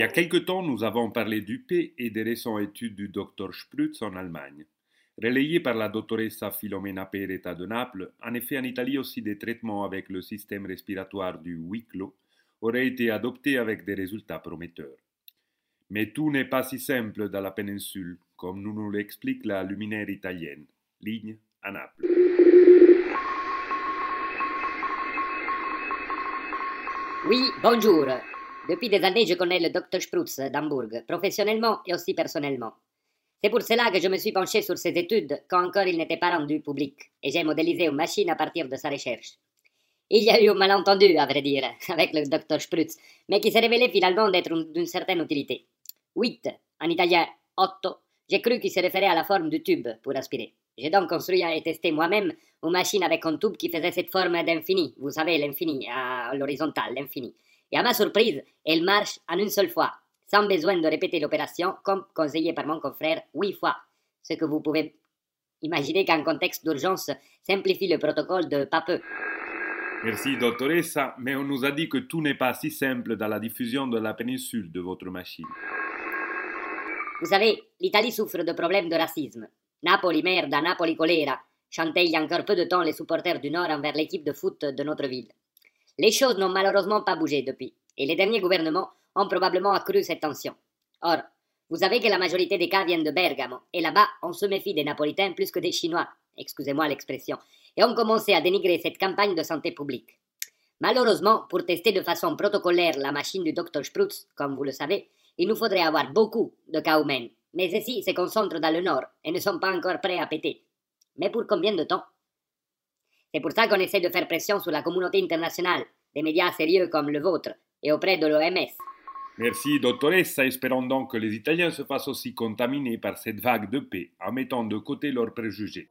y a quelque temps, nous avons parlé du P et des récentes études du Dr Sprutz en Allemagne. Relayées par la dottoressa Filomena Pereta de Naples, en effet en Italie aussi des traitements avec le système respiratoire du huis clos auraient été adoptés avec des résultats prometteurs. Mais tout n'est pas si simple dans la péninsule, comme nous nous l'explique la luminaire italienne. Ligne à Naples. Oui, bonjour. Depuis des années, je connais le Dr Sprutz d'Hambourg, professionnellement et aussi personnellement. C'est pour cela que je me suis penché sur ses études quand encore il n'était pas rendu public, et j'ai modélisé une machine à partir de sa recherche. Il y a eu un malentendu, à vrai dire, avec le Dr Sprutz, mais qui s'est révélé finalement d'être d'une certaine utilité. 8, en italien otto, j'ai cru qu'il se référait à la forme du tube pour aspirer. J'ai donc construit et testé moi-même une machine avec un tube qui faisait cette forme d'infini, vous savez, l'infini, à l'horizontale, l'infini. Et à ma surprise, elle marche en une seule fois, sans besoin de répéter l'opération, comme conseillé par mon confrère huit fois. Ce que vous pouvez imaginer qu'en contexte d'urgence simplifie le protocole de pas peu. Merci, doctoressa, mais on nous a dit que tout n'est pas si simple dans la diffusion de la péninsule de votre machine. Vous savez, l'Italie souffre de problèmes de racisme. Napoli merda, Napoli colera, chantaient il y a encore peu de temps les supporters du Nord envers l'équipe de foot de notre ville. Les choses n'ont malheureusement pas bougé depuis, et les derniers gouvernements ont probablement accru cette tension. Or, vous savez que la majorité des cas viennent de Bergamo, et là-bas, on se méfie des Napolitains plus que des Chinois, excusez-moi l'expression, et on commencé à dénigrer cette campagne de santé publique. Malheureusement, pour tester de façon protocolaire la machine du Dr Sprutz, comme vous le savez, il nous faudrait avoir beaucoup de cas humains, mais ceux-ci se concentrent dans le nord et ne sont pas encore prêts à péter. Mais pour combien de temps C'est pour ça qu'on essaie de faire pression sur la communauté internationale, des médias sérieux comme le vôtre, et auprès de l'OMS. Merci, doctoressa. Espérons donc que les Italiens se fassent aussi contaminer par cette vague de paix en mettant de côté leurs préjugés.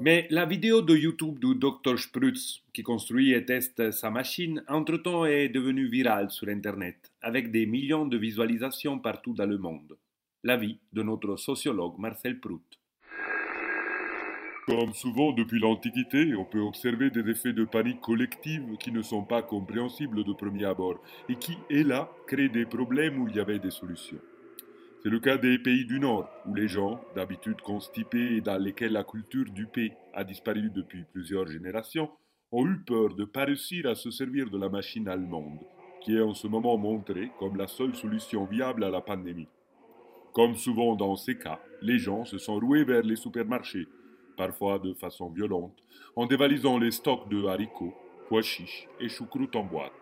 Mais la vidéo de YouTube du Dr Sprutz, qui construit et teste sa machine, entre-temps est devenue virale sur Internet, avec des millions de visualisations partout dans le monde l'avis de notre sociologue Marcel Prout. Comme souvent depuis l'Antiquité, on peut observer des effets de panique collective qui ne sont pas compréhensibles de premier abord et qui, là, créent des problèmes où il y avait des solutions. C'est le cas des pays du Nord, où les gens, d'habitude constipés et dans lesquels la culture du paix a disparu depuis plusieurs générations, ont eu peur de ne pas réussir à se servir de la machine allemande, qui est en ce moment montrée comme la seule solution viable à la pandémie. Comme souvent dans ces cas, les gens se sont roués vers les supermarchés, parfois de façon violente, en dévalisant les stocks de haricots, pois chiches et choucroutes en boîte.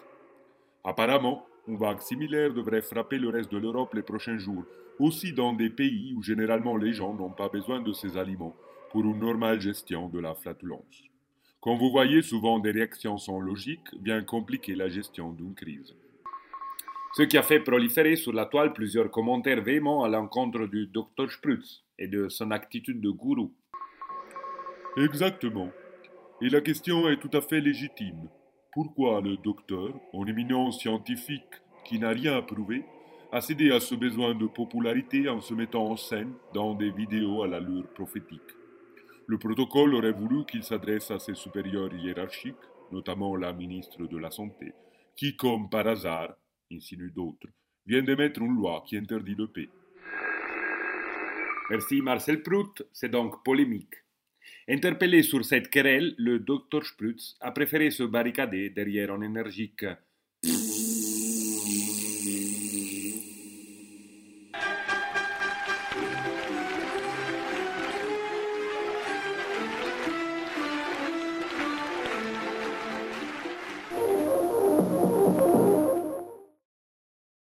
Apparemment, une vague similaire devrait frapper le reste de l'Europe les prochains jours, aussi dans des pays où généralement les gens n'ont pas besoin de ces aliments pour une normale gestion de la flatulence. Comme vous voyez, souvent des réactions sont logiques, bien compliquer la gestion d'une crise ce qui a fait proliférer sur la toile plusieurs commentaires véhéments à l'encontre du Dr Sprutz et de son attitude de gourou. Exactement. Et la question est tout à fait légitime. Pourquoi le docteur, en éminence scientifique qui n'a rien à prouver, a cédé à ce besoin de popularité en se mettant en scène dans des vidéos à l'allure prophétique? Le protocole aurait voulu qu'il s'adresse à ses supérieurs hiérarchiques, notamment la ministre de la Santé, qui, comme par hasard, insinue d'autres, vient d'émettre une loi qui interdit le paix. Merci Marcel Prout, c'est donc polémique. Interpellé sur cette querelle, le docteur Sprutz a préféré se barricader derrière un énergique